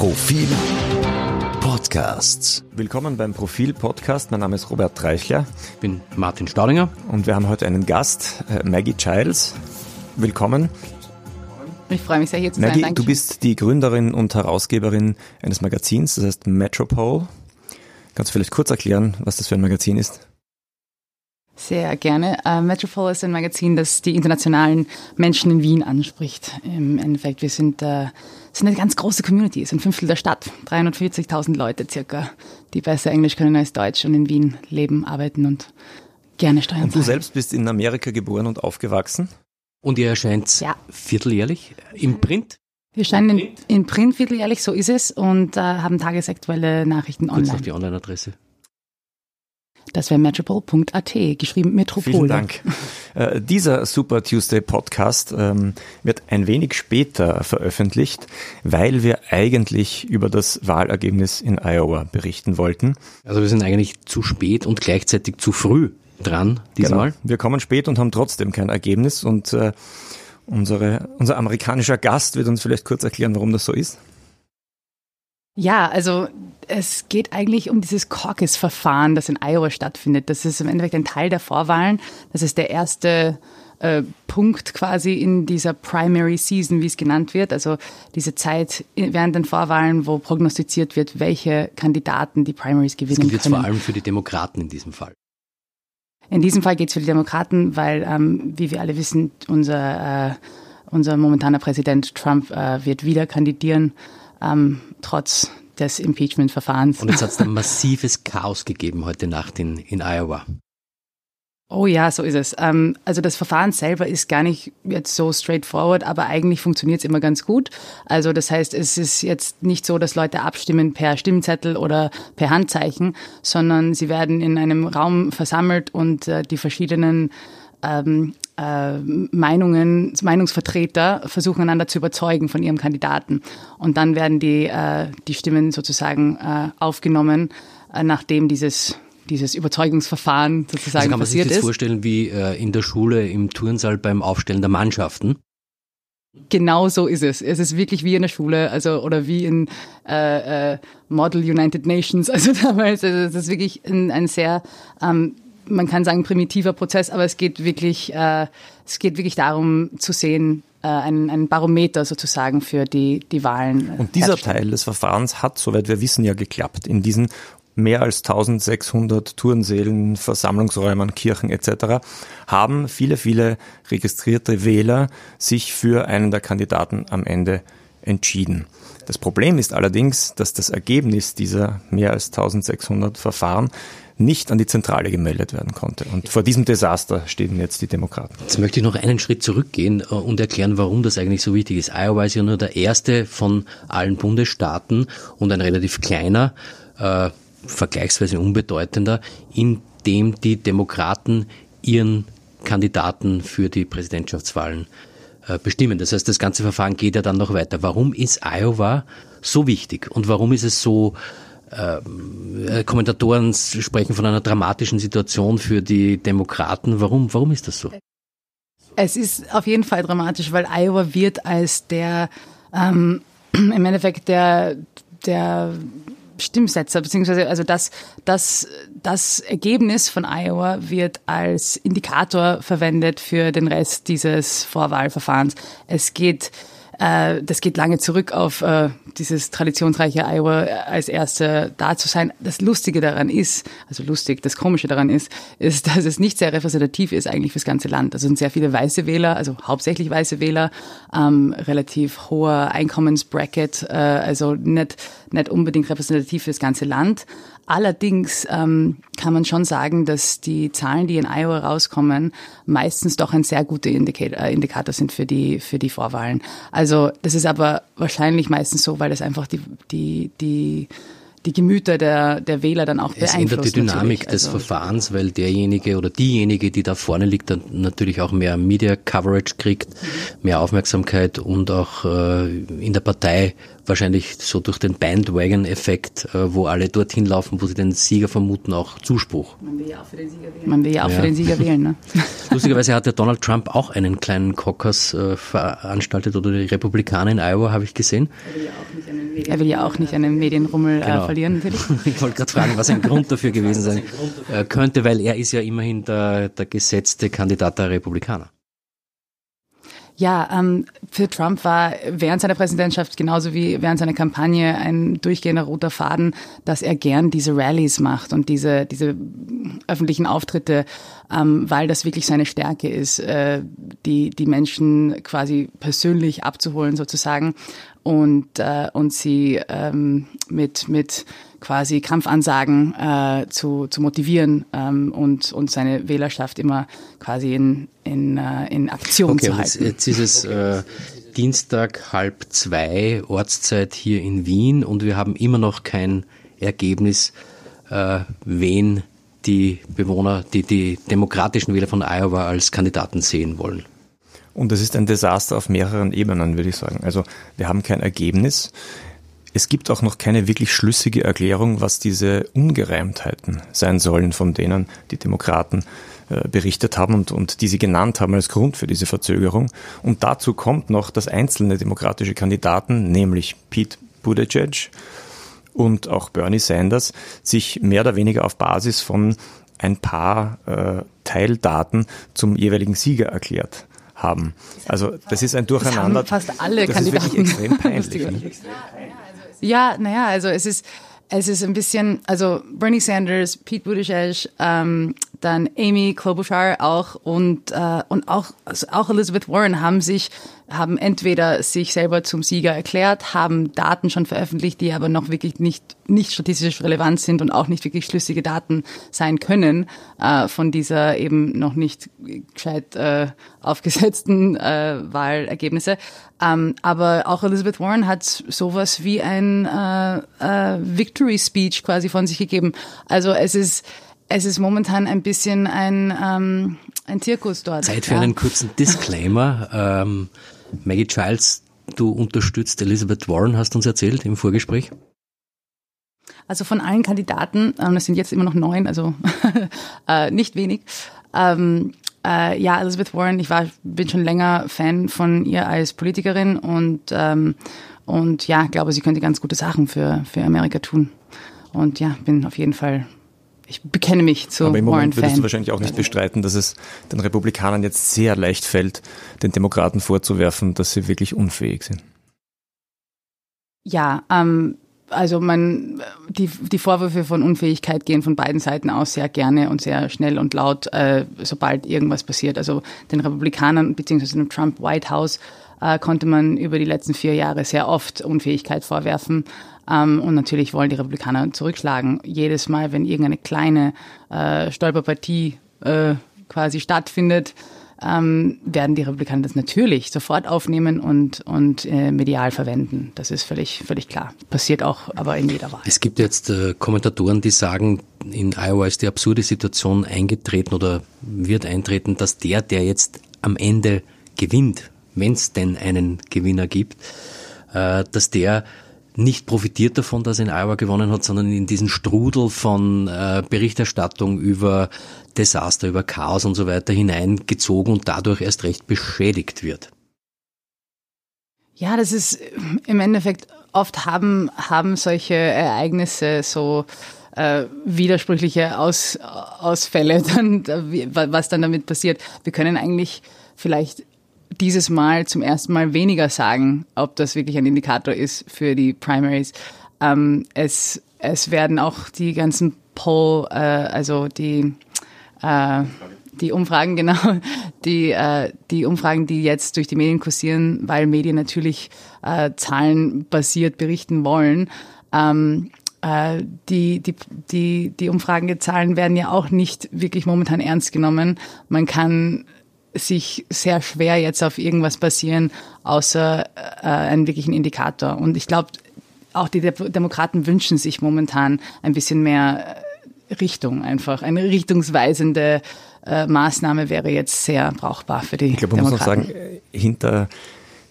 Profil Podcasts. Willkommen beim Profil Podcast. Mein Name ist Robert Treichler. Ich bin Martin Staudinger. Und wir haben heute einen Gast, äh, Maggie Childs. Willkommen. Ich freue mich sehr, hier zu Maggie, sein. Maggie, du bist die Gründerin und Herausgeberin eines Magazins, das heißt Metropole. Kannst du vielleicht kurz erklären, was das für ein Magazin ist? Sehr gerne. Uh, Metropole ist ein Magazin, das die internationalen Menschen in Wien anspricht. Im Endeffekt, wir sind, uh, sind eine ganz große Community, sind ein Fünftel der Stadt, 340.000 Leute circa, die besser Englisch können als Deutsch und in Wien leben, arbeiten und gerne Steuern Und du selbst bist in Amerika geboren und aufgewachsen? Und ihr erscheint ja. vierteljährlich im Print? Wir erscheinen in, in Print vierteljährlich, so ist es, und uh, haben tagesaktuelle Nachrichten Kurz online. noch die Online-Adresse. Das wäre metropole.at, geschrieben Metropole. Vielen Dank. Äh, dieser Super Tuesday Podcast ähm, wird ein wenig später veröffentlicht, weil wir eigentlich über das Wahlergebnis in Iowa berichten wollten. Also wir sind eigentlich zu spät und gleichzeitig zu früh dran diesmal. Genau. Wir kommen spät und haben trotzdem kein Ergebnis und äh, unsere, unser amerikanischer Gast wird uns vielleicht kurz erklären, warum das so ist. Ja, also es geht eigentlich um dieses Caucus-Verfahren, das in Iowa stattfindet. Das ist im Endeffekt ein Teil der Vorwahlen. Das ist der erste äh, Punkt quasi in dieser Primary Season, wie es genannt wird. Also diese Zeit während den Vorwahlen, wo prognostiziert wird, welche Kandidaten die Primaries gewinnen das gilt können. vor allem für die Demokraten in diesem Fall. In diesem Fall geht es für die Demokraten, weil, ähm, wie wir alle wissen, unser, äh, unser momentaner Präsident Trump äh, wird wieder kandidieren ähm, trotz des Impeachment-Verfahrens. Und jetzt hat es ein massives Chaos gegeben heute Nacht in, in Iowa. Oh ja, so ist es. Ähm, also das Verfahren selber ist gar nicht jetzt so straightforward, aber eigentlich funktioniert es immer ganz gut. Also das heißt, es ist jetzt nicht so, dass Leute abstimmen per Stimmzettel oder per Handzeichen, sondern sie werden in einem Raum versammelt und äh, die verschiedenen ähm, äh, Meinungen, Meinungsvertreter versuchen einander zu überzeugen von ihrem Kandidaten. Und dann werden die, äh, die Stimmen sozusagen äh, aufgenommen, äh, nachdem dieses dieses Überzeugungsverfahren sozusagen also kann man passiert sich das ist. vorstellen wie äh, in der Schule im Turnsaal beim Aufstellen der Mannschaften? Genau so ist es. Es ist wirklich wie in der Schule, also oder wie in äh, äh, Model United Nations. Also damals, also es ist wirklich ein, ein sehr ähm, man kann sagen primitiver Prozess, aber es geht wirklich, äh, es geht wirklich darum zu sehen, äh, ein, ein Barometer sozusagen für die, die Wahlen. Und dieser Teil des Verfahrens hat, soweit wir wissen, ja geklappt. In diesen mehr als 1600 Turnsälen, Versammlungsräumen, Kirchen etc. haben viele, viele registrierte Wähler sich für einen der Kandidaten am Ende entschieden. Das Problem ist allerdings, dass das Ergebnis dieser mehr als 1600 Verfahren nicht an die Zentrale gemeldet werden konnte. Und vor diesem Desaster stehen jetzt die Demokraten. Jetzt möchte ich noch einen Schritt zurückgehen und erklären, warum das eigentlich so wichtig ist. Iowa ist ja nur der erste von allen Bundesstaaten und ein relativ kleiner, äh, vergleichsweise unbedeutender, in dem die Demokraten ihren Kandidaten für die Präsidentschaftswahlen äh, bestimmen. Das heißt, das ganze Verfahren geht ja dann noch weiter. Warum ist Iowa so wichtig und warum ist es so äh, Kommentatoren sprechen von einer dramatischen Situation für die Demokraten. Warum, warum ist das so? Es ist auf jeden Fall dramatisch, weil Iowa wird als der, ähm, im Endeffekt der, der Stimmsetzer, beziehungsweise also das, das, das Ergebnis von Iowa wird als Indikator verwendet für den Rest dieses Vorwahlverfahrens. Es geht das geht lange zurück auf äh, dieses traditionsreiche Iowa als Erste da zu sein. Das Lustige daran ist, also lustig, das Komische daran ist, ist, dass es nicht sehr repräsentativ ist eigentlich fürs ganze Land. Also sind sehr viele weiße Wähler, also hauptsächlich weiße Wähler, ähm, relativ hoher Einkommensbracket, äh, also nicht, nicht unbedingt repräsentativ fürs ganze Land. Allerdings ähm, kann man schon sagen, dass die Zahlen, die in Iowa rauskommen, meistens doch ein sehr guter Indikator, äh, Indikator sind für die, für die Vorwahlen. Also das ist aber wahrscheinlich meistens so, weil das einfach die, die, die die Gemüter der, der Wähler dann auch beeinflusst. Es ändert die Dynamik des also, Verfahrens, weil derjenige oder diejenige, die da vorne liegt, dann natürlich auch mehr Media Coverage kriegt, mehr Aufmerksamkeit und auch äh, in der Partei wahrscheinlich so durch den Bandwagon-Effekt, äh, wo alle dorthin laufen, wo sie den Sieger vermuten, auch Zuspruch. Man will ja auch für den Sieger wählen. Man will ja auch ja. für den Sieger wählen. Ne? Lustigerweise hat der Donald Trump auch einen kleinen Caucus äh, veranstaltet oder die Republikaner in Iowa, habe ich gesehen. Er will ja auch nicht einen er will ja auch nicht einen Medienrummel äh, genau. äh, verlieren. Natürlich. Ich wollte gerade fragen, was ein Grund dafür gewesen sein äh, könnte, weil er ist ja immerhin der, der gesetzte Kandidat der Republikaner. Ja, ähm, für Trump war während seiner Präsidentschaft genauso wie während seiner Kampagne ein durchgehender roter Faden, dass er gern diese Rallies macht und diese, diese öffentlichen Auftritte, ähm, weil das wirklich seine Stärke ist, äh, die, die Menschen quasi persönlich abzuholen sozusagen und, äh, und sie ähm, mit, mit quasi Kampfansagen äh, zu, zu motivieren ähm, und, und seine Wählerschaft immer quasi in, in, äh, in Aktion okay, zu halten. Jetzt, jetzt ist es äh, Dienstag halb zwei Ortszeit hier in Wien und wir haben immer noch kein Ergebnis, äh, wen die Bewohner, die, die demokratischen Wähler von Iowa als Kandidaten sehen wollen. Und das ist ein Desaster auf mehreren Ebenen, würde ich sagen. Also wir haben kein Ergebnis. Es gibt auch noch keine wirklich schlüssige Erklärung, was diese Ungereimtheiten sein sollen, von denen die Demokraten äh, berichtet haben und, und die sie genannt haben als Grund für diese Verzögerung. Und dazu kommt noch, dass einzelne demokratische Kandidaten, nämlich Pete Buttigieg und auch Bernie Sanders, sich mehr oder weniger auf Basis von ein paar äh, Teildaten zum jeweiligen Sieger erklärt haben. Also das ist ein Durcheinander. Das haben fast alle das Kandidaten. Ist wirklich extrem peinlich. Ja, naja, also es ist, es ist ein bisschen, also Bernie Sanders, Pete Buttigieg, ähm, dann Amy Klobuchar auch und, äh, und auch, also auch Elizabeth Warren haben sich, haben entweder sich selber zum Sieger erklärt, haben Daten schon veröffentlicht, die aber noch wirklich nicht, nicht statistisch relevant sind und auch nicht wirklich schlüssige Daten sein können äh, von dieser eben noch nicht gescheit äh, aufgesetzten äh, Wahlergebnisse. Ähm, aber auch Elizabeth Warren hat sowas wie ein äh, äh, Victory Speech quasi von sich gegeben. Also es ist es ist momentan ein bisschen ein, ähm, ein Zirkus dort. Zeit für ja. einen kurzen Disclaimer. ähm, Maggie Childs, du unterstützt Elizabeth Warren, hast uns erzählt im Vorgespräch. Also von allen Kandidaten, ähm, das sind jetzt immer noch neun, also äh, nicht wenig. Ähm, äh, ja, Elizabeth Warren, ich war, bin schon länger Fan von ihr als Politikerin und, ähm, und ja, glaube, sie könnte ganz gute Sachen für, für Amerika tun. Und ja, bin auf jeden Fall ich bekenne mich zu Aber im Moment würdest du wahrscheinlich auch nicht bestreiten, dass es den Republikanern jetzt sehr leicht fällt, den Demokraten vorzuwerfen, dass sie wirklich unfähig sind. Ja, ähm, also man, die, die Vorwürfe von Unfähigkeit gehen von beiden Seiten aus sehr gerne und sehr schnell und laut, äh, sobald irgendwas passiert. Also den Republikanern bzw. dem Trump White House äh, konnte man über die letzten vier Jahre sehr oft Unfähigkeit vorwerfen. Ähm, und natürlich wollen die Republikaner zurückschlagen. Jedes Mal, wenn irgendeine kleine äh, Stolperpartie äh, quasi stattfindet, ähm, werden die Republikaner das natürlich sofort aufnehmen und, und äh, medial verwenden. Das ist völlig, völlig klar. Passiert auch aber in jeder Wahl. Es gibt jetzt äh, Kommentatoren, die sagen, in Iowa ist die absurde Situation eingetreten oder wird eintreten, dass der, der jetzt am Ende gewinnt, wenn es denn einen Gewinner gibt, äh, dass der nicht profitiert davon, dass er in Iowa gewonnen hat, sondern in diesen Strudel von äh, Berichterstattung über Desaster, über Chaos und so weiter hineingezogen und dadurch erst recht beschädigt wird. Ja, das ist im Endeffekt oft haben, haben solche Ereignisse so äh, widersprüchliche Aus, Ausfälle, dann, was dann damit passiert. Wir können eigentlich vielleicht dieses Mal zum ersten Mal weniger sagen, ob das wirklich ein Indikator ist für die Primaries. Ähm, es, es werden auch die ganzen Poll, äh, also die, äh, die Umfragen, genau, die, äh, die Umfragen, die jetzt durch die Medien kursieren, weil Medien natürlich äh, zahlenbasiert berichten wollen. Ähm, äh, die, die, die, die Umfragenzahlen werden ja auch nicht wirklich momentan ernst genommen. Man kann sich sehr schwer jetzt auf irgendwas basieren, außer äh, einen wirklichen Indikator. Und ich glaube, auch die Demokraten wünschen sich momentan ein bisschen mehr äh, Richtung einfach. Eine richtungsweisende äh, Maßnahme wäre jetzt sehr brauchbar für die ich glaub, man Demokraten. muss auch sagen, äh, hinter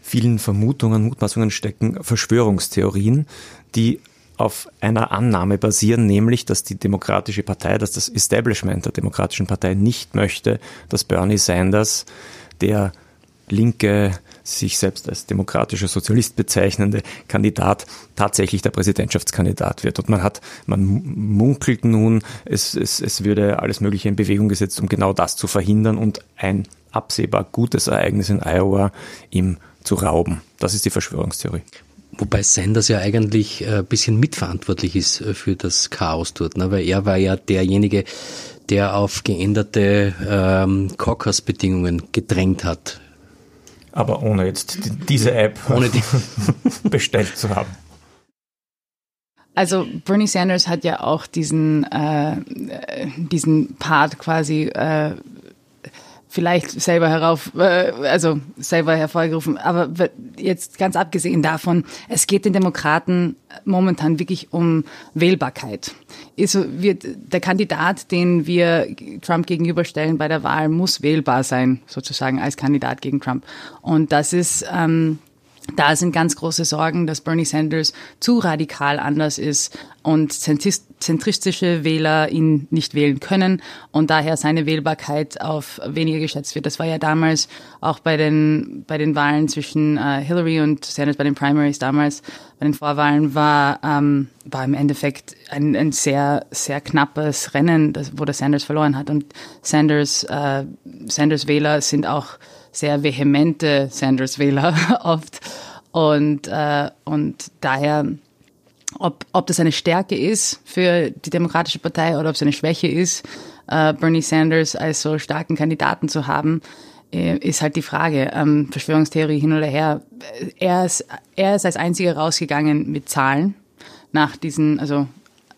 vielen Vermutungen, Mutmaßungen stecken Verschwörungstheorien, die auf einer Annahme basieren, nämlich, dass die Demokratische Partei, dass das Establishment der Demokratischen Partei nicht möchte, dass Bernie Sanders, der linke sich selbst als demokratischer Sozialist bezeichnende Kandidat tatsächlich der Präsidentschaftskandidat wird. Und man hat, man munkelt nun, es, es, es würde alles Mögliche in Bewegung gesetzt, um genau das zu verhindern und ein absehbar gutes Ereignis in Iowa ihm zu rauben. Das ist die Verschwörungstheorie. Wobei Sanders ja eigentlich ein bisschen mitverantwortlich ist für das Chaos dort, ne? weil er war ja derjenige, der auf geänderte ähm, Caucus-Bedingungen gedrängt hat. Aber ohne jetzt diese App ohne die bestellt zu haben. Also Bernie Sanders hat ja auch diesen, äh, diesen Part quasi äh, vielleicht selber herauf, äh, also selber hervorgerufen. Aber jetzt ganz abgesehen davon, es geht den Demokraten momentan wirklich um Wählbarkeit. Also wird der Kandidat, den wir Trump gegenüberstellen bei der Wahl, muss wählbar sein, sozusagen als Kandidat gegen Trump. Und das ist ähm, da sind ganz große Sorgen, dass Bernie Sanders zu radikal anders ist und zentristische Wähler ihn nicht wählen können und daher seine Wählbarkeit auf weniger geschätzt wird. Das war ja damals auch bei den, bei den Wahlen zwischen äh, Hillary und Sanders, bei den Primaries damals, bei den Vorwahlen war, ähm, war im Endeffekt ein, ein sehr, sehr knappes Rennen, das, wo der Sanders verloren hat und Sanders, äh, Sanders Wähler sind auch sehr vehemente Sanders-Wähler oft. Und, äh, und daher, ob, ob das eine Stärke ist für die Demokratische Partei oder ob es eine Schwäche ist, äh, Bernie Sanders als so starken Kandidaten zu haben, äh, ist halt die Frage. Ähm, Verschwörungstheorie hin oder her. Er ist, er ist als einziger rausgegangen mit Zahlen nach diesen, also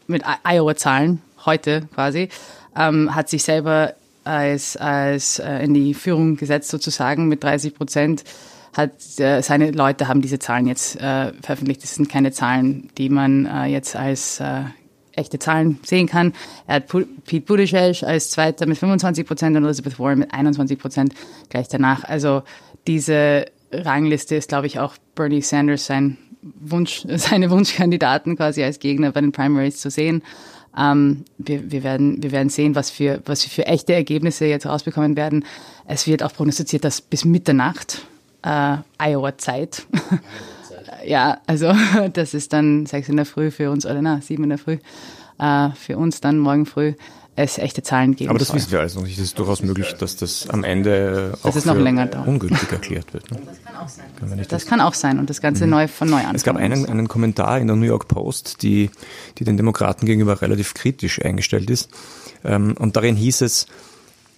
mit Iowa-Zahlen heute quasi, ähm, hat sich selber als, als äh, in die Führung gesetzt sozusagen mit 30 Prozent. Hat, äh, seine Leute haben diese Zahlen jetzt äh, veröffentlicht. Das sind keine Zahlen, die man äh, jetzt als äh, echte Zahlen sehen kann. Er hat Pete Buttigieg als Zweiter mit 25 Prozent und Elizabeth Warren mit 21 Prozent gleich danach. Also diese Rangliste ist, glaube ich, auch Bernie Sanders sein Wunsch, seine Wunschkandidaten quasi als Gegner bei den Primaries zu sehen. Ähm, wir, wir, werden, wir werden sehen, was für, was für echte Ergebnisse jetzt rausbekommen werden. Es wird auch prognostiziert, dass bis Mitternacht äh, Iowa-Zeit. ja, also das ist dann sechs in der Früh für uns, oder na, sieben in der Früh äh, für uns dann morgen früh es echte Zahlen geben Aber das soll. wissen wir alles noch nicht. Es ist durchaus möglich, dass das am Ende auch das noch länger dauert. ungültig erklärt wird. Ne? Das kann auch sein. Das, das kann auch sein und das Ganze mhm. neu von neu an. Es gab einen, einen Kommentar in der New York Post, die, die den Demokraten gegenüber relativ kritisch eingestellt ist. Ähm, und darin hieß es,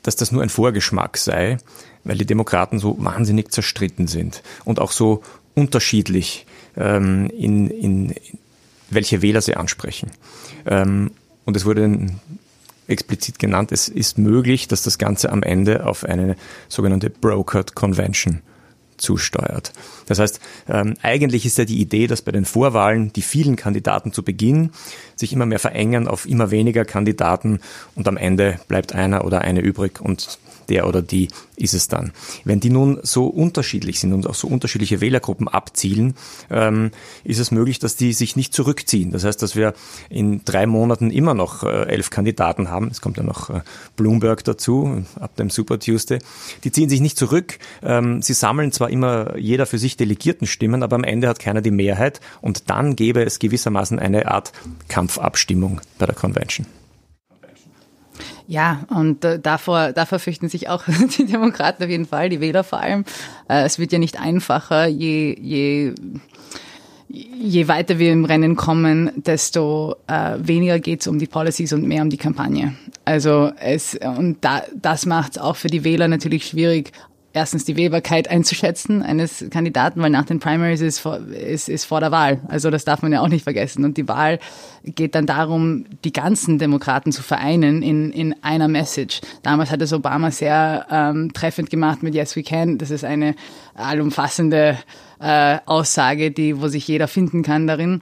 dass das nur ein Vorgeschmack sei, weil die Demokraten so wahnsinnig zerstritten sind und auch so unterschiedlich ähm, in, in welche Wähler sie ansprechen. Ähm, und es wurde explizit genannt, es ist möglich, dass das Ganze am Ende auf eine sogenannte Brokered Convention zusteuert. Das heißt, ähm, eigentlich ist ja die Idee, dass bei den Vorwahlen die vielen Kandidaten zu Beginn sich immer mehr verengen auf immer weniger Kandidaten und am Ende bleibt einer oder eine übrig und der oder die ist es dann. Wenn die nun so unterschiedlich sind und auch so unterschiedliche Wählergruppen abzielen, ähm, ist es möglich, dass die sich nicht zurückziehen. Das heißt, dass wir in drei Monaten immer noch äh, elf Kandidaten haben. Es kommt ja noch äh, Bloomberg dazu ab dem Super Tuesday. Die ziehen sich nicht zurück. Ähm, sie sammeln zwar immer jeder für sich delegierten Stimmen, aber am Ende hat keiner die Mehrheit und dann gäbe es gewissermaßen eine Art Kampfabstimmung bei der Convention. Ja, und äh, davor, davor fürchten sich auch die Demokraten auf jeden Fall, die Wähler vor allem. Äh, es wird ja nicht einfacher, je, je, je weiter wir im Rennen kommen, desto äh, weniger geht es um die Policies und mehr um die Kampagne. Also es und da, das macht es auch für die Wähler natürlich schwierig, erstens die Wählbarkeit einzuschätzen eines Kandidaten, weil nach den Primaries ist, vor, ist, ist vor der Wahl. Also das darf man ja auch nicht vergessen. Und die Wahl geht dann darum, die ganzen Demokraten zu vereinen in, in einer Message. Damals hat es Obama sehr ähm, treffend gemacht mit Yes We Can. Das ist eine allumfassende äh, Aussage, die, wo sich jeder finden kann darin.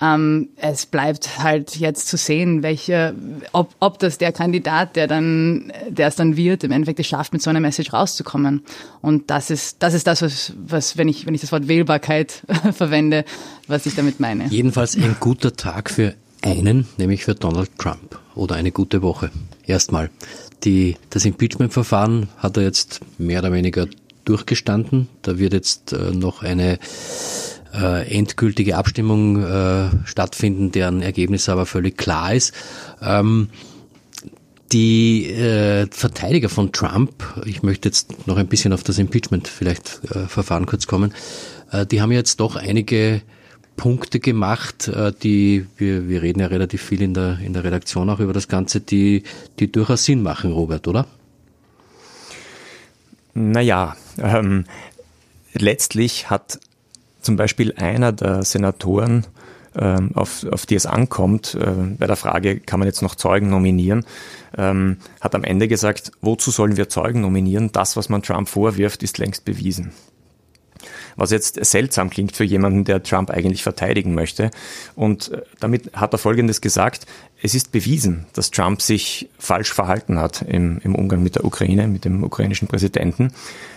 Ähm, es bleibt halt jetzt zu sehen, welche, ob, ob das der Kandidat, der dann, der es dann wird, im Endeffekt es schafft, mit so einer Message rauszukommen. Und das ist, das ist das, was, was wenn ich, wenn ich das Wort Wählbarkeit verwende, was ich damit meine. Jedenfalls ein guter Tag für einen, nämlich für Donald Trump. Oder eine gute Woche. Erstmal. Die, das Impeachment-Verfahren hat er jetzt mehr oder weniger durchgestanden. Da wird jetzt äh, noch eine äh, endgültige Abstimmung äh, stattfinden, deren Ergebnis aber völlig klar ist. Ähm, die äh, Verteidiger von Trump, ich möchte jetzt noch ein bisschen auf das Impeachment vielleicht äh, Verfahren kurz kommen, äh, die haben jetzt doch einige Punkte gemacht, äh, die wir, wir reden ja relativ viel in der in der Redaktion auch über das Ganze, die die durchaus Sinn machen, Robert, oder? Naja, ähm, letztlich hat zum Beispiel einer der Senatoren, ähm, auf, auf die es ankommt, äh, bei der Frage, kann man jetzt noch Zeugen nominieren, ähm, hat am Ende gesagt, wozu sollen wir Zeugen nominieren? Das, was man Trump vorwirft, ist längst bewiesen was jetzt seltsam klingt für jemanden, der Trump eigentlich verteidigen möchte. Und äh, damit hat er Folgendes gesagt, es ist bewiesen, dass Trump sich falsch verhalten hat im, im Umgang mit der Ukraine, mit dem ukrainischen Präsidenten.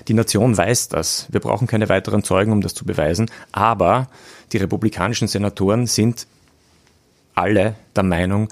Die Nation weiß das. Wir brauchen keine weiteren Zeugen, um das zu beweisen. Aber die republikanischen Senatoren sind alle der Meinung,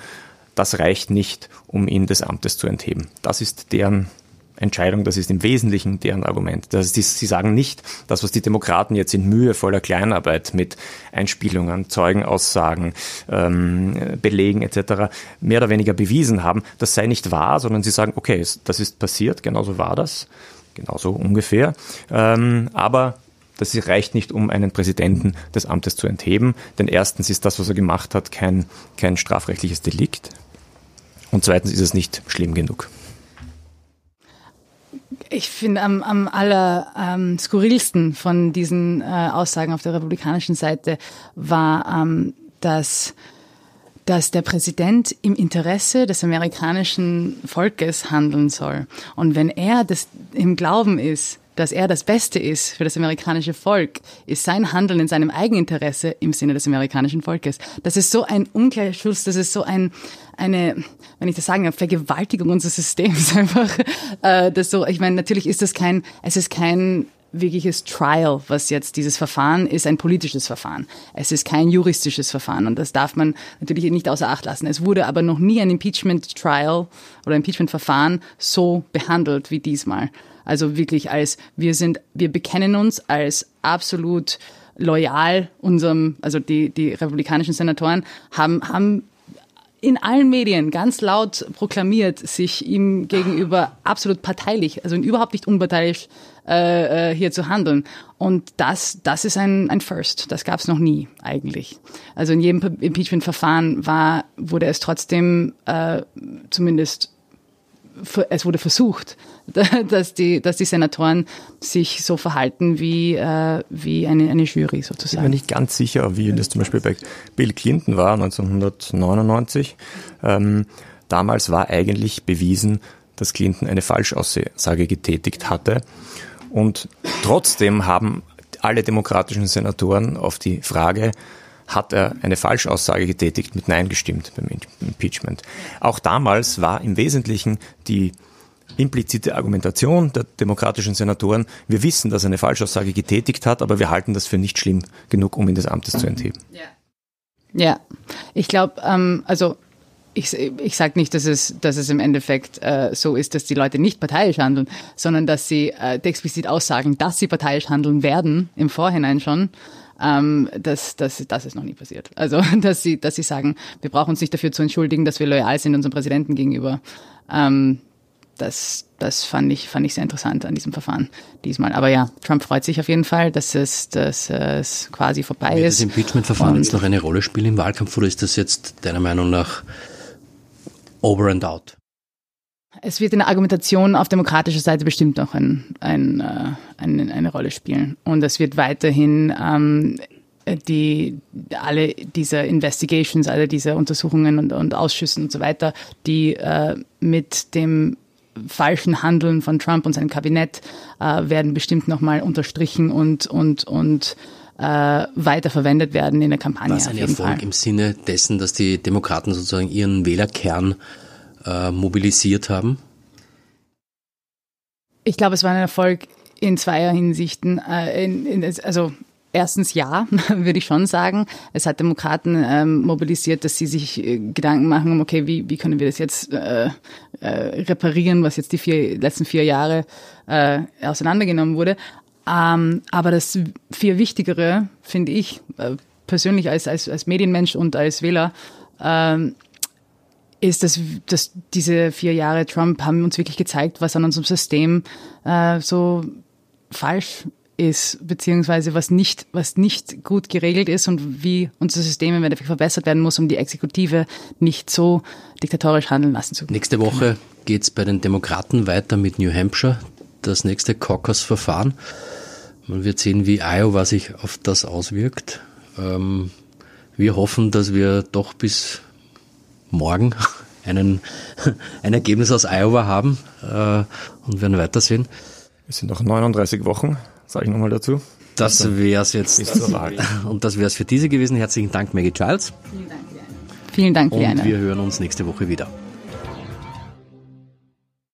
das reicht nicht, um ihn des Amtes zu entheben. Das ist deren Entscheidung, das ist im Wesentlichen deren Argument. Das ist, sie sagen nicht, das, was die Demokraten jetzt in mühevoller Kleinarbeit mit Einspielungen, Zeugenaussagen, ähm, Belegen etc. mehr oder weniger bewiesen haben, das sei nicht wahr, sondern sie sagen, okay, das ist passiert, genauso war das, genauso ungefähr, ähm, aber das reicht nicht, um einen Präsidenten des Amtes zu entheben, denn erstens ist das, was er gemacht hat, kein, kein strafrechtliches Delikt und zweitens ist es nicht schlimm genug. Ich finde am, am aller ähm, skurrilsten von diesen äh, Aussagen auf der republikanischen Seite war, ähm, dass dass der Präsident im Interesse des amerikanischen Volkes handeln soll. Und wenn er das im Glauben ist, dass er das Beste ist für das amerikanische Volk, ist sein Handeln in seinem Eigeninteresse im Sinne des amerikanischen Volkes. Das ist so ein Umkehrschluss, das ist so ein, eine, wenn ich das sagen darf, Vergewaltigung unseres Systems einfach. Äh, das so, ich meine, natürlich ist das kein, es ist kein wirkliches Trial, was jetzt dieses Verfahren ist, ein politisches Verfahren. Es ist kein juristisches Verfahren und das darf man natürlich nicht außer Acht lassen. Es wurde aber noch nie ein Impeachment Trial oder Impeachment Verfahren so behandelt wie diesmal. Also wirklich als wir sind, wir bekennen uns als absolut loyal unserem, also die, die republikanischen Senatoren haben, haben in allen Medien ganz laut proklamiert, sich ihm gegenüber absolut parteilich, also überhaupt nicht unparteilich äh, äh, hier zu handeln. Und das, das ist ein, ein First. Das gab es noch nie eigentlich. Also in jedem Impeachment-Verfahren war, wurde es trotzdem äh, zumindest es wurde versucht, dass die, dass die Senatoren sich so verhalten wie, äh, wie eine, eine Jury sozusagen. Ich bin mir nicht ganz sicher, wie das zum Beispiel bei Bill Clinton war, 1999. Ähm, damals war eigentlich bewiesen, dass Clinton eine Falschaussage getätigt hatte. Und trotzdem haben alle demokratischen Senatoren auf die Frage, hat er eine Falschaussage getätigt, mit Nein gestimmt beim Impeachment. Auch damals war im Wesentlichen die implizite Argumentation der demokratischen Senatoren, wir wissen, dass er eine Falschaussage getätigt hat, aber wir halten das für nicht schlimm genug, um ihn des Amtes zu entheben. Ja, ja. ich glaube, ähm, also ich, ich sage nicht, dass es, dass es im Endeffekt äh, so ist, dass die Leute nicht parteiisch handeln, sondern dass sie äh, explizit aussagen, dass sie parteiisch handeln werden, im Vorhinein schon ähm, das, das, das ist noch nie passiert. Also, dass sie, dass sie sagen, wir brauchen uns nicht dafür zu entschuldigen, dass wir loyal sind unserem Präsidenten gegenüber. Ähm, das, das fand ich, fand ich sehr interessant an diesem Verfahren diesmal. Aber ja, Trump freut sich auf jeden Fall, dass es, dass es quasi vorbei Wird ist. Wird das Impeachment-Verfahren jetzt noch eine Rolle spielen im Wahlkampf oder ist das jetzt deiner Meinung nach over and out? Es wird in der Argumentation auf demokratischer Seite bestimmt noch ein, ein, äh, eine, eine Rolle spielen. Und es wird weiterhin ähm, die alle diese Investigations, alle diese Untersuchungen und, und Ausschüssen und so weiter, die äh, mit dem falschen Handeln von Trump und seinem Kabinett äh, werden bestimmt nochmal unterstrichen und und und äh, weiter verwendet werden in der Kampagne. Was ein Erfolg Fall. im Sinne dessen, dass die Demokraten sozusagen ihren Wählerkern äh, mobilisiert haben? Ich glaube, es war ein Erfolg in zweier Hinsichten. Äh, in, in, also erstens ja, würde ich schon sagen. Es hat Demokraten ähm, mobilisiert, dass sie sich äh, Gedanken machen, okay, wie, wie können wir das jetzt äh, äh, reparieren, was jetzt die vier, letzten vier Jahre äh, auseinandergenommen wurde. Ähm, aber das viel Wichtigere, finde ich, äh, persönlich als, als, als Medienmensch und als Wähler, ähm, ist, dass, dass diese vier Jahre Trump haben uns wirklich gezeigt, was an unserem System äh, so falsch ist, beziehungsweise was nicht, was nicht gut geregelt ist und wie unser System im Endeffekt verbessert werden muss, um die Exekutive nicht so diktatorisch handeln lassen zu können. Nächste Woche geht's bei den Demokraten weiter mit New Hampshire, das nächste Caucus-Verfahren. Man wird sehen, wie Iowa sich auf das auswirkt. Ähm, wir hoffen, dass wir doch bis morgen einen, ein Ergebnis aus Iowa haben äh, und werden weitersehen. Es sind noch 39 Wochen, sage ich nochmal dazu. Das also, wäre es jetzt. Bis zur Wahl. Und das wäre es für diese gewesen. Herzlichen Dank, Maggie Childs. Vielen Dank. Vielen Dank Einladung. Und wir hören uns nächste Woche wieder.